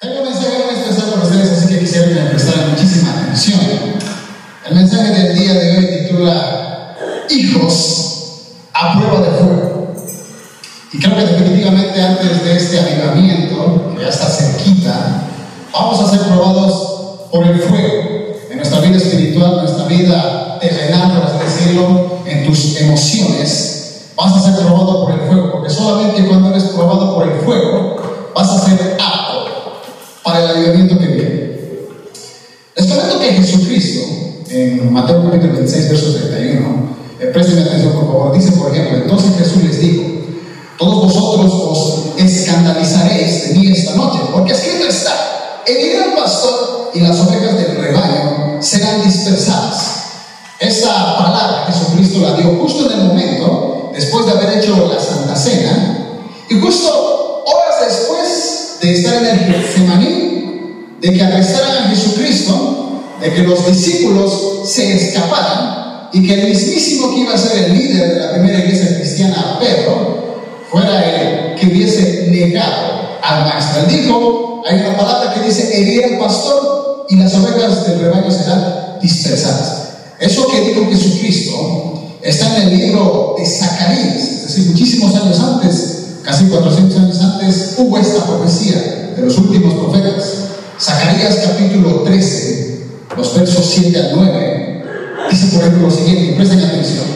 Tengo un mensaje muy especial para ustedes, así que quisiera que me prestaran muchísima atención. El mensaje del día de hoy titula Hijos a prueba de fuego. Y creo que definitivamente antes de este avivamiento, que ya está cerquita, vamos a ser probados por el fuego en nuestra vida espiritual, en nuestra vida terrenal, por así decirlo, en tus emociones. Vas a ser probado por el fuego, porque solamente cuando eres probado por el fuego vas a ser apto para el avivamiento que viene. Les comento que Jesucristo, en Mateo capítulo 26, verso 31, eh, presten atención por favor, dice por ejemplo, entonces Jesús les dijo, todos vosotros os escandalizaréis de mí esta noche, porque escrito está, heriré al pastor y las ovejas del rebaño serán dispersadas. Esta palabra Jesucristo la dio justo en el momento, después de haber hecho la Santa Cena, y justo horas después de estar en el Getsemaní, de que arrestaran a Jesucristo, de que los discípulos se escaparan y que el mismísimo que iba a ser el líder de la primera iglesia cristiana, Pedro, fuera el que hubiese negado al maestro. Él dijo, hay una palabra que dice, heriré al pastor y las ovejas del rebaño serán dispersadas. Eso que dijo Jesucristo está en el libro de Zacarías, es decir, muchísimos años antes, casi 400 años antes, hubo esta profecía de los últimos profetas. Zacarías capítulo 13, los versos 7 al 9, dice por ejemplo lo siguiente, presten atención.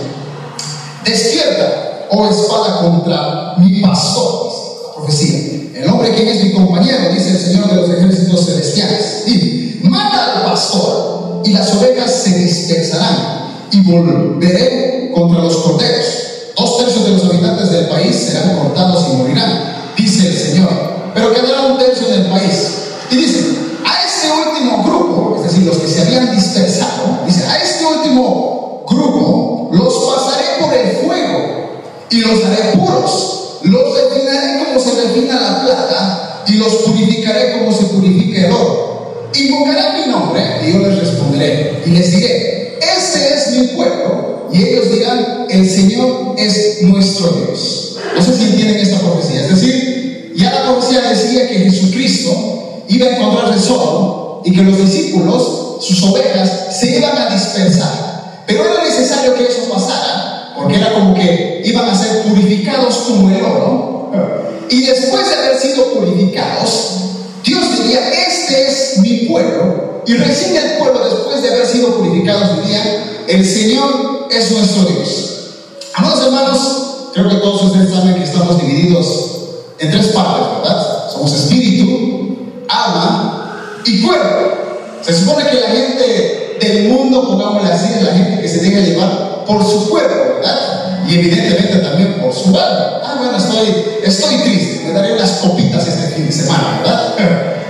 Despierta, oh espada, contra mi pastor, la profecía. El hombre que es mi compañero, dice el Señor de los ejércitos celestiales. Y mata al pastor y las ovejas se dispersarán y volveré contra los corderos. Dos tercios de los habitantes del país serán cortados y morirán, dice el Señor. Pero quedará un tercio del país. Y dice, a este último grupo, es decir, los que se habían dispersado, dice, a este último grupo los pasaré por el fuego y los haré puros. Los refinaré como se refina la plata y los purificaré como se purifica el oro. Invocarán mi nombre y yo les responderé y les diré, este es mi pueblo. Y ellos dirán, el Señor es nuestro Dios. No sé si entienden esta profecía. Es decir, ya la profecía decía que Jesucristo iba a encontrarse solo y que los discípulos, sus ovejas, se iban a dispersar. Pero era necesario que eso pasara, porque era como que iban a ser purificados como el oro. Y después de haber sido purificados, este es mi pueblo. Y recién el pueblo, después de haber sido purificados, diría, el Señor es nuestro Dios. Amados hermanos, creo que todos ustedes saben que estamos divididos en tres partes, ¿verdad? Somos espíritu, alma y cuerpo. Se supone que la gente del mundo, pongámosle así, es la gente que se deja llevar por su cuerpo, ¿verdad? Y evidentemente también por su alma. Ah, bueno, estoy, estoy triste, me daré unas copitas este fin de semana, ¿verdad?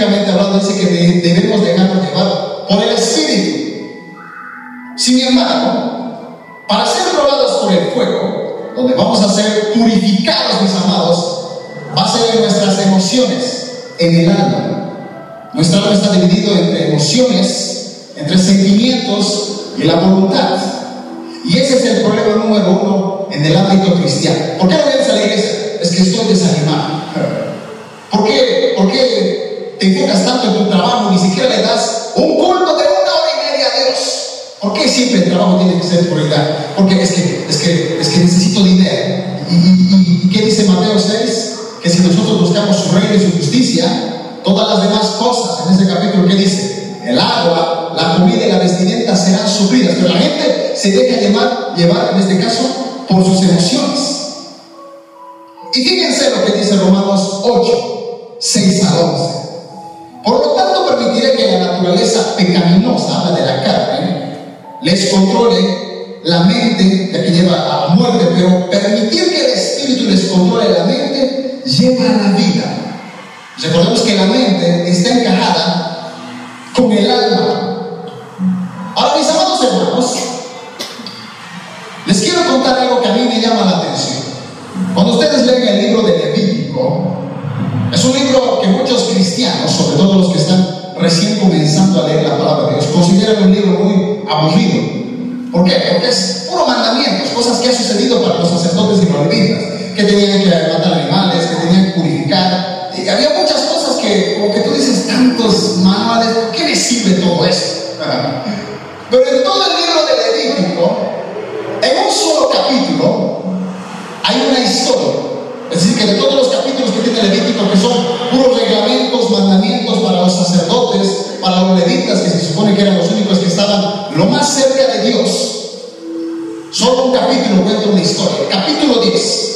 Bíblicamente hablando, dice que debemos dejarnos llevar por el espíritu. Sin embargo, para ser probados por el fuego, donde vamos a ser purificados, mis amados, va a ser en nuestras emociones, en el alma. Nuestra alma está dividido entre emociones, entre sentimientos y la voluntad. Y ese es el problema número uno en el ámbito cristiano. ¿Por qué no vienes a la iglesia? Es que estoy desanimado. ¿Por qué, ¿Por qué te enfocas tanto en tu trabajo? Ni siquiera le das un culto de una hora y media a Dios. ¿Por qué siempre el trabajo tiene que ser prioridad? Porque es que, es que, es que necesito dinero. ¿Y, y, y qué dice Mateo 6? Que si nosotros buscamos su reino y su justicia, todas las demás cosas en ese capítulo, ¿qué dice? El agua, la comida y la vestimenta serán suplidas. Pero la gente se deja llevar, llevar, en este caso, por sus emociones. Y fíjense lo que dice Romanos 8, 6 a 11. Por lo tanto, permitiré que la naturaleza pecaminosa, de la carne, les controle la mente, ya que lleva a la muerte, pero permitir que el espíritu les controle la mente lleva a la vida. Recordemos que la mente está encajada con el alma. Ahora, mis amados hermanos, les quiero contar algo que a mí me llama la atención. Cuando ustedes leen el libro de Levítico, es un libro que muchos cristianos, sobre todo los que están recién comenzando a leer la palabra de Dios, consideran un libro muy aburrido. ¿Por qué? Porque es puro mandamientos, cosas que han sucedido para los sacerdotes y los levitas, que tenían que matar animales, que tenían que purificar. había muchas cosas que, como que tú dices, tantos manuales, ¿por qué me sirve todo eso? Pero en todo el libro de Levítico, en un solo capítulo, hay una historia. Es decir, que de todos los capítulos que tiene Levítico, que son puros reglamentos, mandamientos para los sacerdotes, para los levitas, que se supone que eran los únicos que estaban lo más cerca de Dios, solo un capítulo cuenta una historia. Capítulo 10.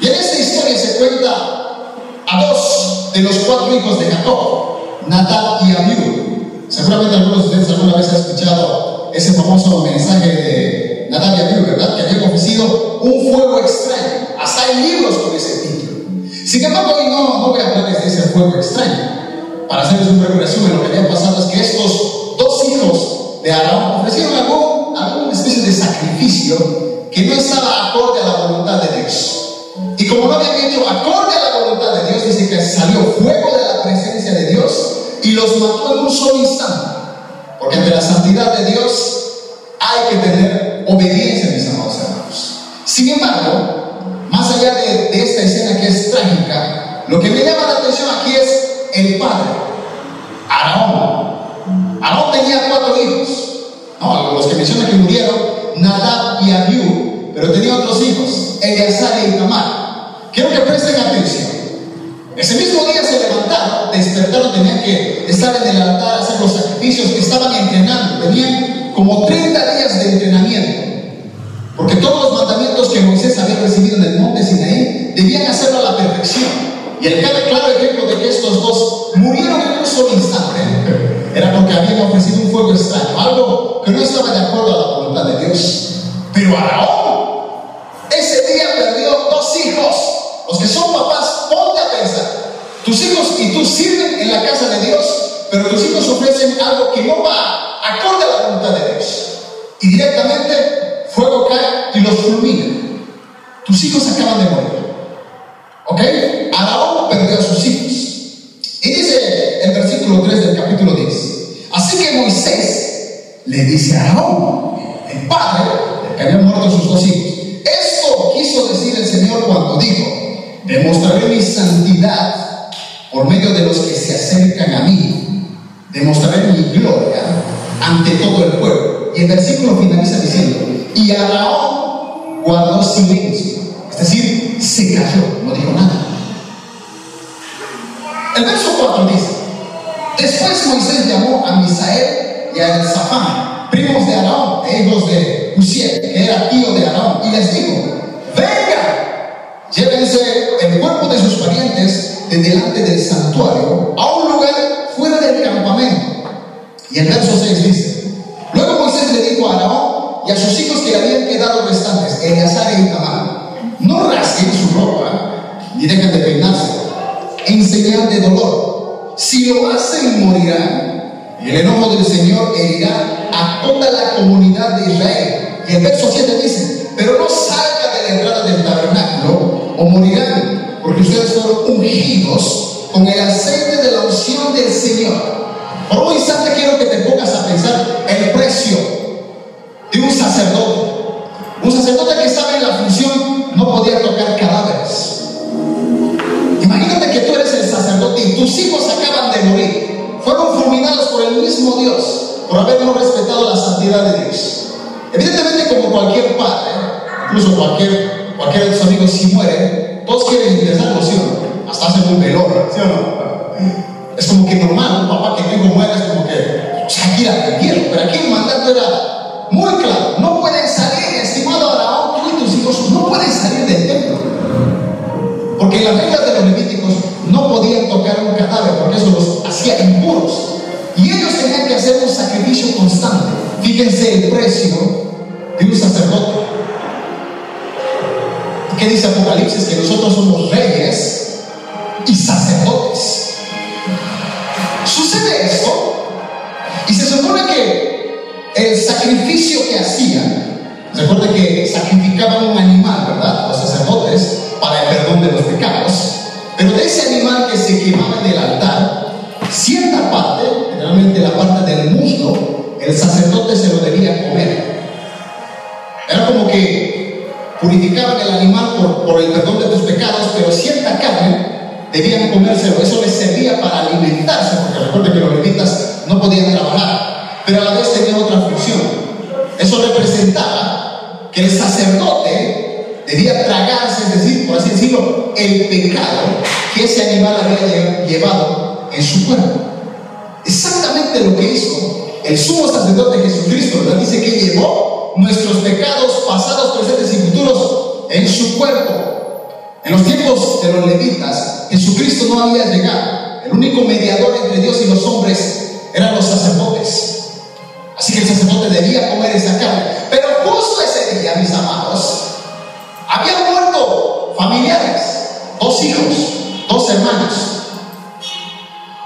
Y en esta historia se cuenta a dos de los cuatro hijos de Jacob, Nadab y Abiú. Seguramente algunos de ustedes alguna vez han escuchado ese famoso mensaje de Nadab y Abiú, ¿verdad? Que habían ofrecido un fuego extraño. Hasta hay libros con ese título. Sin embargo, hoy no, no voy a hablarles de ese fuego extraño. Para hacerles un breve resumen, lo que había pasado es que estos dos hijos de Aarón ofrecieron algún, alguna especie de sacrificio que no estaba acorde a la voluntad de Dios. Y como no habían hecho acorde a la voluntad de Dios, dice que salió fuego de la presencia de Dios y los mató en un solo instante. Porque ante la santidad de Dios hay que tener obediencia, mis amados hermanos. Sin embargo, más allá de, esta escena que es trágica, lo que me llama la atención aquí es el padre, Aarón. Aarón tenía cuatro hijos. Los que mencionan que murieron, Nadab y Abiú, pero tenía otros hijos, Eleazar y Tamar. Quiero que presten atención. Ese mismo día se levantaron, despertaron, tenían que estar en el altar, hacer los sacrificios, estaban entrenando, tenían como 30 días de entrenamiento. Porque todos los mandamientos que Moisés había recibido en el monte Sinaí debían hacerlo a la perfección. Y el claro ejemplo de que estos dos murieron en un solo instante era porque habían ofrecido un fuego extraño, algo que no estaba de acuerdo a la voluntad de Dios. Pero Araón, ese día perdió dos hijos. Los que son papás, ponte a pensar. Tus hijos y tú sirven en la casa de Dios, pero tus hijos ofrecen algo que no va acorde a la voluntad de Dios. Y directamente fuego cae y los fulmina. Tus hijos acaban de morir. ¿Ok? Araón perdió a sus hijos. Y dice el versículo 3 del capítulo 10. Así que Moisés le dice a Araón, el padre, que había muerto sus dos hijos, esto quiso decir el Señor cuando dijo, demostraré mi santidad por medio de los que se acercan a mí, demostraré mi gloria ante todo el pueblo. Y el versículo finaliza diciendo, y Araón guardó silencio, es decir, se cayó, no dijo nada. El verso 4 dice, después Moisés llamó a Misael y a Zafán, primos de Araón, e hijos de Uziel, que era tío de Araón, y les dijo, venga, llévense el cuerpo de sus parientes de delante del santuario a un lugar fuera del campamento. Y el verso 6 dice, luego Moisés le dijo a Araón y a sus hijos que habían quedado restantes, Eleazar y Itamar, no rasguen su ropa ni dejen de peinarse en señal de dolor. Si lo hacen, morirán. Y el enojo del Señor herirá a toda la comunidad de Israel. Y el verso 7 dice, pero no salga de la entrada del tabernáculo o morirán, porque ustedes fueron ungidos con el aceite de la unción del Señor. Por un instante quiero que te pongas a pensar el precio de un sacerdote. Un sacerdote que estaba en la función no podía tocar cadáveres. Imagínate que tú eres el sacerdote y tus hijos acaban de morir. Fueron fulminados por el mismo Dios, por haber no respetado la santidad de Dios. Evidentemente, como cualquier padre, incluso cualquier, cualquiera de tus amigos, si mueren, todos quieren ingresarlo, ¿sí o no? Hasta hacen un velorio, ¿sí o no? Es como que normal, un papá que tu hijo muere es como que, o aquí perdieron, pero aquí el mandato era muy claro, no pueden salir, estimado Araón, tú y tus hijos no pueden salir del templo. Porque las reglas de los levíticos no podían tocar un cadáver, porque eso los hacía impuros. Y ellos tenían que hacer un sacrificio constante. Fíjense el precio de un sacerdote. ¿Qué dice Apocalipsis? Que nosotros somos reyes y sacerdotes. Supone que el sacrificio que hacían, recuerda que sacrificaban un animal, ¿verdad? Los sacerdotes para el perdón de los pecados, pero de ese animal que se quemaba en el altar, cierta parte, generalmente la parte del muslo, el sacerdote se lo debía comer. Era como que purificaban el animal por, por el perdón de tus pecados, pero cierta carne debían comérselo, eso les servía para alimentarse, porque recuerden que los levitas no podían trabajar, pero a la vez tenían otra función. Eso representaba que el sacerdote debía tragarse, es decir, por así decirlo, el pecado que ese animal había llevado en su cuerpo. Exactamente lo que hizo el sumo sacerdote Jesucristo, ¿verdad? Dice que llevó nuestros pecados pasados, presentes y futuros en su cuerpo. En los tiempos de los levitas, Jesucristo no había llegado. El único mediador entre Dios y los hombres eran los sacerdotes. Así que el sacerdote debía comer esa carne. Pero justo ese día, mis amados, habían muerto familiares, dos hijos, dos hermanos.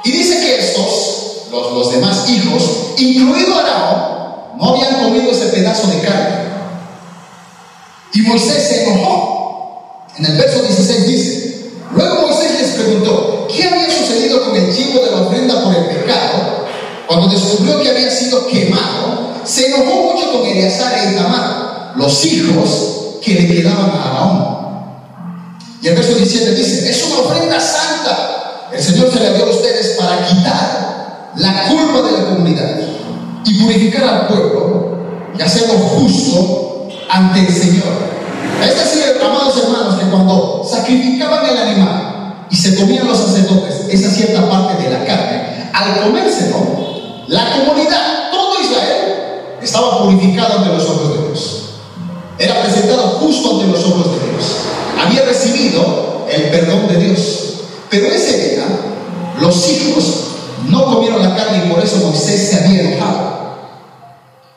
Y dice que estos, los, los demás hijos, incluido Aarón, no habían comido ese pedazo de carne. Y Moisés se enojó en el verso 16 dice, luego Moisés les preguntó, ¿qué había sucedido con el chivo de la ofrenda por el pecado? Cuando descubrió que había sido quemado, se enojó mucho con Eleazar e Itamar, los hijos que le quedaban a Aarón. Y el verso 17 dice, es una ofrenda santa. El Señor se la dio a ustedes para quitar la culpa de la comunidad y purificar al pueblo y hacerlo justo ante el Señor. Es decir, amados hermanos, que cuando sacrificaban el animal y se comían los sacerdotes esa cierta parte de la carne, al comérselo, la comunidad, todo Israel, estaba purificado ante los ojos de Dios. Era presentado justo ante los ojos de Dios. Había recibido el perdón de Dios. Pero ese día, los hijos no comieron la carne y por eso Moisés se había enojado.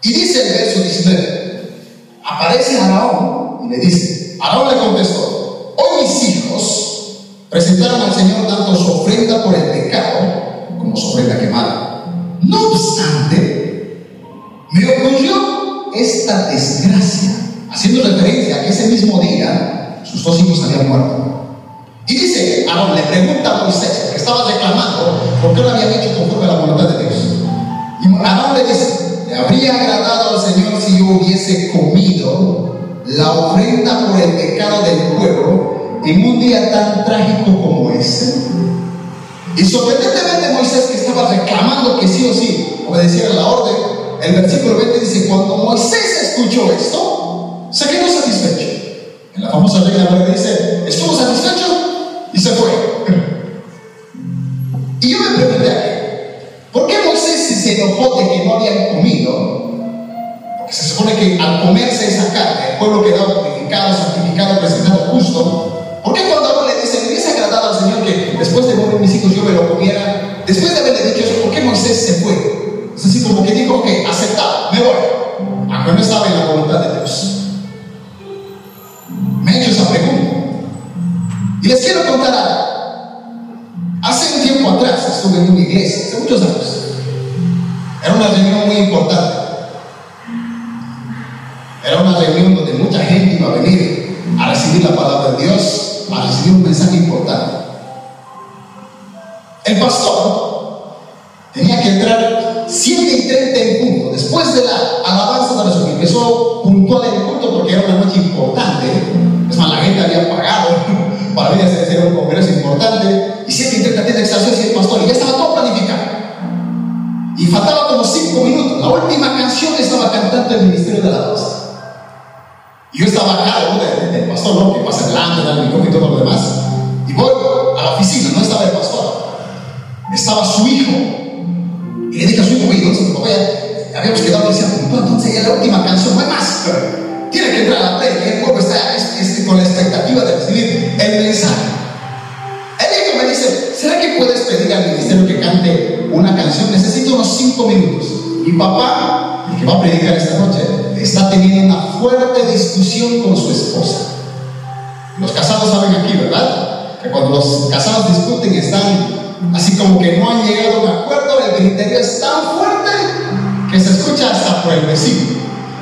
Y dice el verso 19, aparece Araón y le dice, Aarón le contestó, hoy mis hijos presentaron al Señor tanto su ofrenda por el pecado como su ofrenda quemada. No obstante, me ocurrió esta desgracia, haciendo referencia a que ese mismo día sus dos hijos habían muerto. Y dice, Aarón le pregunta a Moisés, que estaba reclamando por qué lo habían hecho conforme a la voluntad de Dios. Y Aarón le dice, ¿le habría agradado al Señor si yo hubiese comido la ofrenda por el pecado del pueblo en un día tan trágico como este. Y sorprendentemente Moisés que estaba reclamando que sí o sí obedeciera la orden, el versículo 20 dice, cuando Moisés escuchó esto, se quedó satisfecho. En la famosa regla Verde dice, estuvo satisfecho y se fue. Y yo me pregunté, ¿por qué Moisés se enojó de que no habían comido se supone que al comerse esa carne, el pueblo quedaba purificado, santificado, presentado justo. ¿Por qué cuando después de morir mis hijos yo me lo comiera? Después de haberle dicho eso, ¿por qué Moisés se fue? Es así como que dijo, ok, aceptado, me voy. Aunque no estaba en la voluntad de Dios. Me he hecho esa pregunta. Y les quiero contar algo. Hace un tiempo atrás estuve en una iglesia, hace muchos años. Era una reunión muy importante. Era una reunión donde mucha gente iba a venir a recibir la palabra de Dios, a recibir un mensaje importante. El pastor tenía que entrar 7 y 30 en punto, después de la alabanza de la Empezó puntual en el culto porque era una noche importante. Es más, la gente había pagado para venir a hacer un congreso importante. Y 7 y 30 tiene y el pastor, y ya estaba todo planificado. Y faltaba como 5 minutos. La última canción estaba cantando el ministerio de la alabanza. Y yo estaba acá, del, del pastor, ¿no? Que pasa delante, da el micrófono y todo lo demás. Y voy a la oficina, no estaba el pastor, estaba su hijo. Y le dije a su hijo, oye, ya habíamos quedado y decía, entonces ya la última canción, no hay más. Tiene que entrar a la play, y el pueblo está con la expectativa de recibir el mensaje. El hijo me dice, ¿será que puedes pedir al ministerio que cante una canción? Necesito unos cinco minutos. Mi papá, el que va a predicar esta noche, está teniendo una fuerte discusión con su esposa. Los casados saben aquí, ¿verdad? Que cuando los casados discuten están así como que no han llegado a un acuerdo, el criterio es tan fuerte que se escucha hasta por el vecino.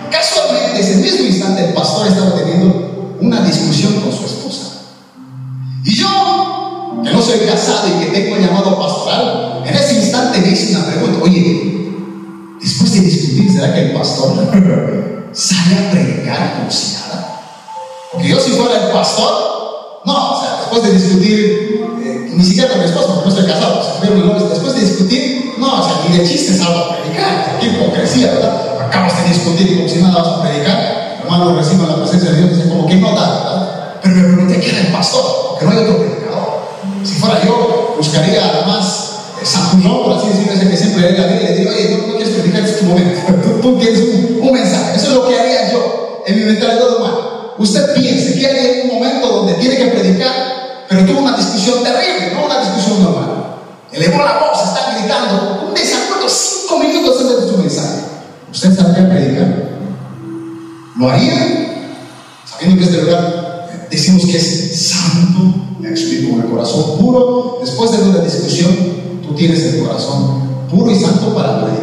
Casualmente, ese mismo instante, el pastor estaba teniendo una discusión con su esposa. Y yo, que no soy casado y que tengo llamado pastoral, en ese instante me hice una pregunta, oye, después de discutir, ¿será que el pastor sale a predicar nada. Porque yo si fuera el pastor, no No, o sea, después de discutir, eh, ni siquiera con mi esposa, porque no estoy casado, o después de discutir, no, o sea, ni de chistes salgo a predicar, qué hipocresía, ¿verdad? Acabas de discutir y como si nada vas a predicar, hermano, recibo la presencia de Dios, dice, como que no da, ¿verdad? Pero me pregunté quién era el pastor, porque no hay otro predicador. Si fuera yo, buscaría además eh, San por así decirlo, ese que siempre lee la Biblia, y le digo, oye, no, quieres predicar, este momento, tú, tienes un, mensaje, eso es lo que haría yo en mi mentalidad humana. Usted piense que momento donde tiene que predicar, pero tuvo una discusión terrible, no una discusión normal. Elevó la voz, está gritando, un desacuerdo cinco minutos antes de su mensaje. ¿Usted sabría predicar? ¿Lo haría? Sabiendo que este lugar decimos que es santo, me explico, con el corazón puro. Después de una discusión, tú tienes el corazón puro y santo para predicar.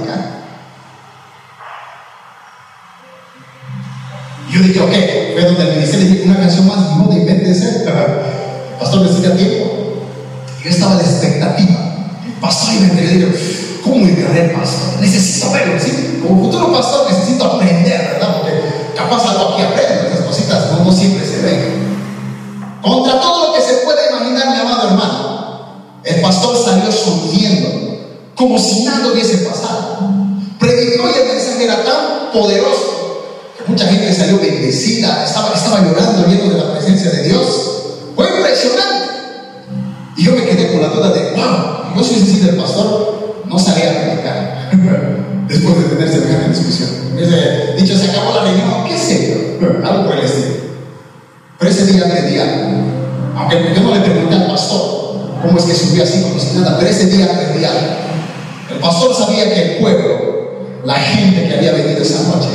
Yo dije, ok, fue donde ministerio dije una canción más, no de inventes, pastor necesita tiempo. Yo estaba de expectativa. El pastor y me dije, ¿cómo el pastor? Necesito verlo, ¿sí? Como futuro pastor necesito aprender, ¿verdad? Porque capaz algo aquí aprendo, esas cositas no, no siempre se ven. Contra todo lo que se puede imaginar, mi amado hermano, el pastor salió sonriendo, como si nada hubiese pasado. Predicó y el mensaje era tan poderoso Mucha gente salió bendecida, estaba, estaba llorando, lleno de la presencia de Dios. Fue impresionante. Y yo me quedé con la duda de, wow, yo si hubiese sido el pastor, no salía a predicar. Después de tener semejante discusión. Dicho, se acabó la reunión, ¿qué sé? Algo por el estilo. Pero ese día aprendí algo. Aunque yo no le pregunté al pastor cómo es que subió así como si nada, pero ese día aprendí algo. El pastor sabía que el pueblo, la gente que había venido esa noche,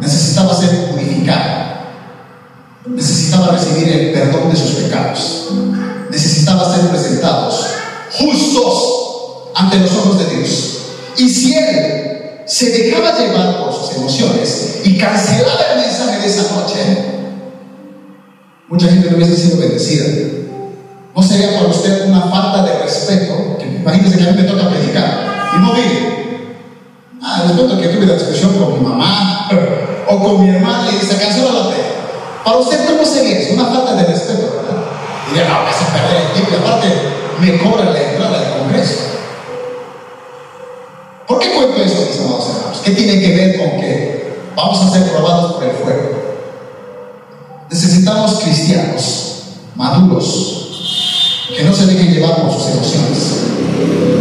necesitaba ser purificado, necesitaba recibir el perdón de sus pecados, necesitaba ser presentados justos ante los ojos de Dios. Y si él se dejaba llevar por sus emociones y cancelaba el mensaje de esa noche, mucha gente no hubiese sido bendecida. ¿No sería para usted una falta de respeto? Que imagínese que a mí me toca predicar y no. Respeto que tuve la discusión con mi mamá, o con mi hermana y dice, cancela la fe. Para usted, ¿cómo sería eso? Una falta de respeto, ¿verdad? Diría, no, me hace perder el tiempo y aparte me cobran la entrada del Congreso. ¿Por qué cuento eso, mis amados hermanos? ¿Qué tiene que ver con que vamos a ser probados por el fuego? Necesitamos cristianos maduros que no se dejen llevar por sus emociones.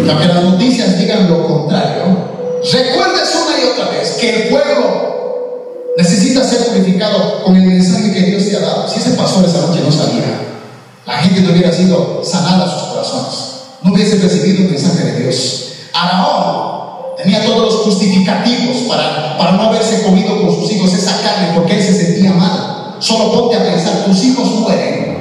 Que aunque las noticias digan lo contrario, recuerdes una y otra vez que el pueblo necesita ser purificado con el mensaje que Dios te ha dado. Si ese pastor esa noche no sabía, la gente no hubiera sido sanada sus corazones, no hubiese recibido el mensaje de Dios. Araón tenía todos los justificativos para, para no haberse comido con sus hijos esa carne porque él se sentía mal. Solo ponte a pensar, tus hijos mueren.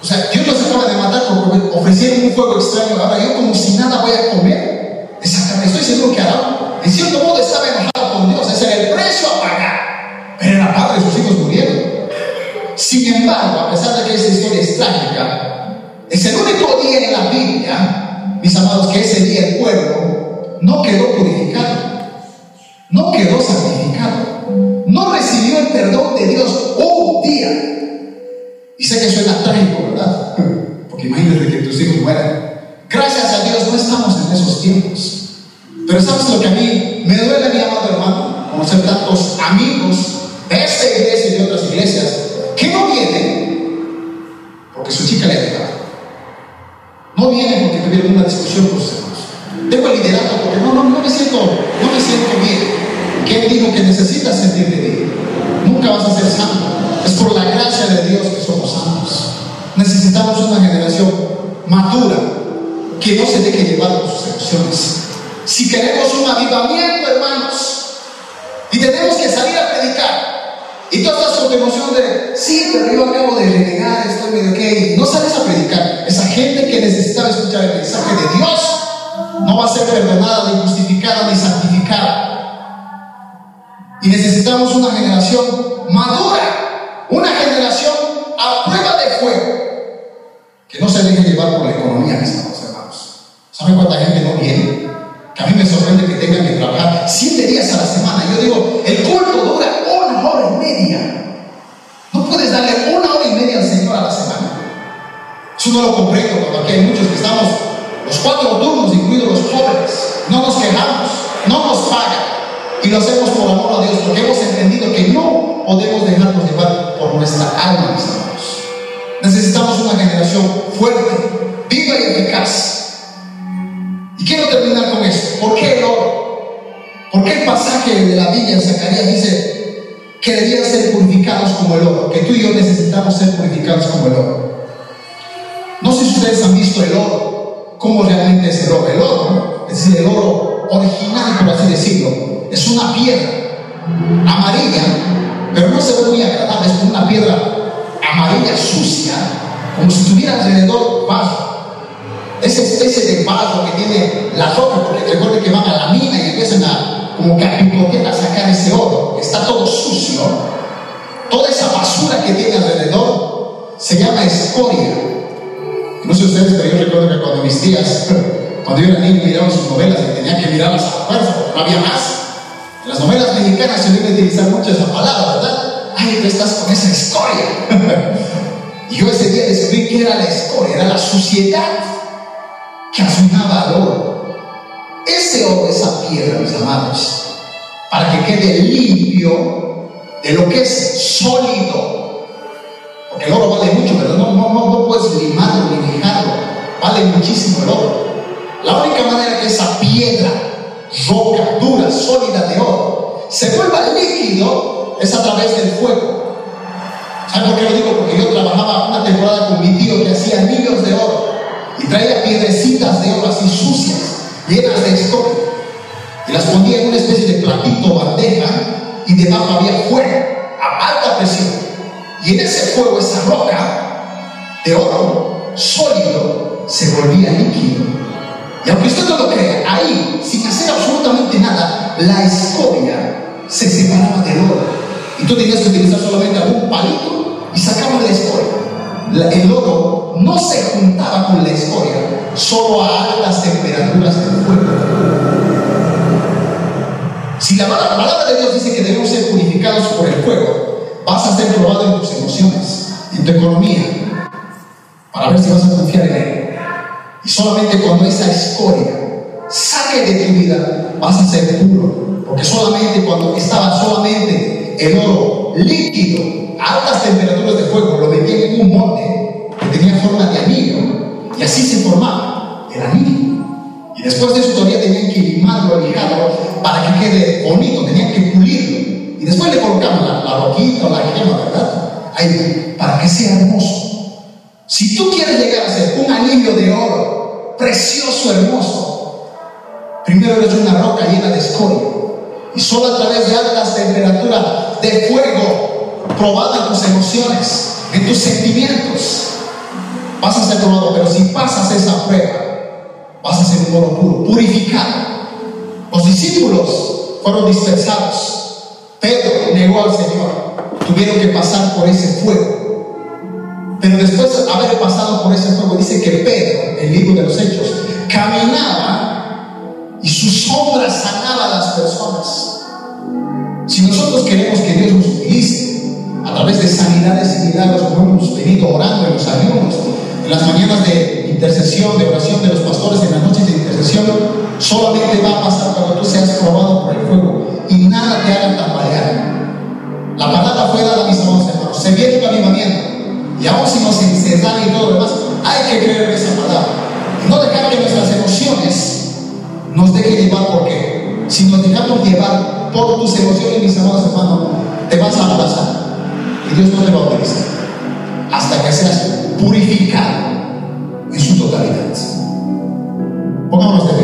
O sea, Dios los acaba de matar porque ofrecieron un fuego extraño. Ahora yo como si nada voy a comer esa carne. Estoy seguro que Araón, en cierto modo, estaba enojado Dios, ese era el precio a pagar. Pero era padre, sus hijos murieron. Sin embargo, a pesar de que esa historia es trágica, es el único día en la Biblia, mis amados, que ese día el pueblo no quedó purificado, no quedó santificado, no recibió el perdón de Dios un día. Y sé que suena trágico, ¿verdad? Porque imagínate que tus hijos mueran. Gracias a Dios no estamos en esos tiempos. Pero ¿sabes lo que a mí me duele, mi amado hermano? Conocer tantos amigos de esta iglesia y de otras iglesias que no vienen porque su chica le ha dejado. No vienen porque tuvieron una discusión con sus hermanos. Tengo el liderazgo porque no, no, no me siento, no me siento bien. ¿Quién dijo que necesitas sentirte bien? Nunca vas a ser santo. Es por la gracia de Dios que somos santos. Necesitamos una generación madura que no se deje llevar por sus emociones si queremos un avivamiento, hermanos, y tenemos que salir a predicar, y tú estás con de, sí, pero yo acabo de renegar, estoy medio que, no sales a predicar. Esa gente que necesitaba escuchar el mensaje de Dios no va a ser perdonada, ni justificada, ni santificada. Y necesitamos una generación madura, una generación a prueba de fuego, que no se deje llevar por la economía, mis hermanos. ¿Saben cuánta gente no viene? A mí me sorprende que tengan que trabajar siete días a la semana. Yo digo, el culto dura una hora y media. No puedes darle una hora y media comprendo cuando aquí hay muchos que estamos los cuatro turnos, incluidos los jóvenes, no nos quejamos, no nos pagan y lo hacemos por amor a Dios porque hemos entendido que no podemos dejarnos llevar por nuestra alma, mis hermanos. Necesitamos una generación fuerte, viva y eficaz. Quiero terminar con esto. ¿Por qué el oro? ¿Por qué el pasaje de la Biblia en Zacarías dice que debían ser purificados como el oro? Que tú y yo necesitamos ser purificados como el oro. No sé si ustedes han visto el oro, cómo realmente es el oro. El oro, es decir, el oro original, por así decirlo, es una piedra amarilla, pero no se ve muy agradable, es una piedra amarilla sucia, como si tuviera alrededor vaso. Esa especie de vaso que tiene la roca, porque recuerden que van a la mina y empiezan a como que a a sacar ese oro, está todo sucio. Toda esa basura que tiene alrededor se llama escoria. No sé ustedes, pero yo recuerdo que cuando mis tías, cuando yo era niño, miraban sus novelas y tenían que mirarlas a fuerza, porque no había más. En las novelas mexicanas se debe utilizar mucho esa palabra, ¿verdad? Ay, tú estás con esa escoria. y yo ese día descubrí que era la escoria, era la suciedad al oro. Ese oro, esa piedra, mis amados, para que quede limpio de lo que es sólido, porque el oro vale mucho, pero no, no, no, no puedes limarlo ni dejarlo. Vale muchísimo el oro. La única manera que esa piedra, roca, dura, sólida de oro, se vuelva líquido es a través del fuego. ¿Saben por qué lo digo? Porque yo trabajaba una temporada con mi tío que hacía anillos de oro y traía piedrecitas de oro así sucias, llenas de escoria. Y las ponía en una especie de platito, bandeja, y debajo había fuego a alta presión. Y en ese fuego, esa roca de oro sólido se volvía líquido. Y aunque usted no lo crea, ahí, sin hacer absolutamente nada, la escoria se separaba del oro. Y tú tenías que utilizar solamente algún palito y sacabas la escoria. El oro no se juntaba con la escoria, solo a altas temperaturas del fuego. Si la palabra de Dios dice que debemos ser purificados por el fuego, vas a ser probado en tus emociones, en tu economía, para ver si vas a confiar en Él. Y solamente cuando esa escoria saque de tu vida, vas a ser puro. Porque solamente cuando estaba solamente el oro líquido, altas temperaturas de fuego, lo metían en un monte que tenía forma de anillo, y así se formaba el anillo. Y después de eso todavía tenían que limarlo, lijarlo, para que quede bonito, tenían que pulirlo. Y después le colocamos la, la roquita o la gema, ¿verdad? Ahí, para que sea hermoso. Si tú quieres llegar a ser un anillo de oro, precioso, hermoso, primero eres una roca llena de escoria. Y solo a través de altas temperaturas de fuego, probado en tus emociones, en tus sentimientos, vas a ser probado. Pero si pasas esa prueba, vas a ser un oro puro, purificado. Los discípulos fueron dispersados Pedro negó al Señor. Tuvieron que pasar por ese fuego. Pero después de haber pasado por ese fuego, dice que Pedro, el libro de los Hechos, caminaba y su sombra sanaba a las personas. Si nosotros queremos que Dios nos utilice a través de sanidades y milagros, como hemos venido orando en los ayunos, en las mañanas de intercesión, de oración de los pastores, en las noches de intercesión, solamente va a pasar cuando tú seas probado por el fuego y nada te haga tambalear. La palabra fue dada a mis amados hermanos. Se viene un avivamiento. Y aún si nos encerran y todo lo demás, hay que creer en esa palabra. No dejar que nuestras emociones nos dejen llevar porque si nos dejamos llevar por tus emociones, mis amados hermanos, te vas a abrazar. Y Dios no te va a utilizar. Hasta que seas purificado en su totalidad. Pongámonos de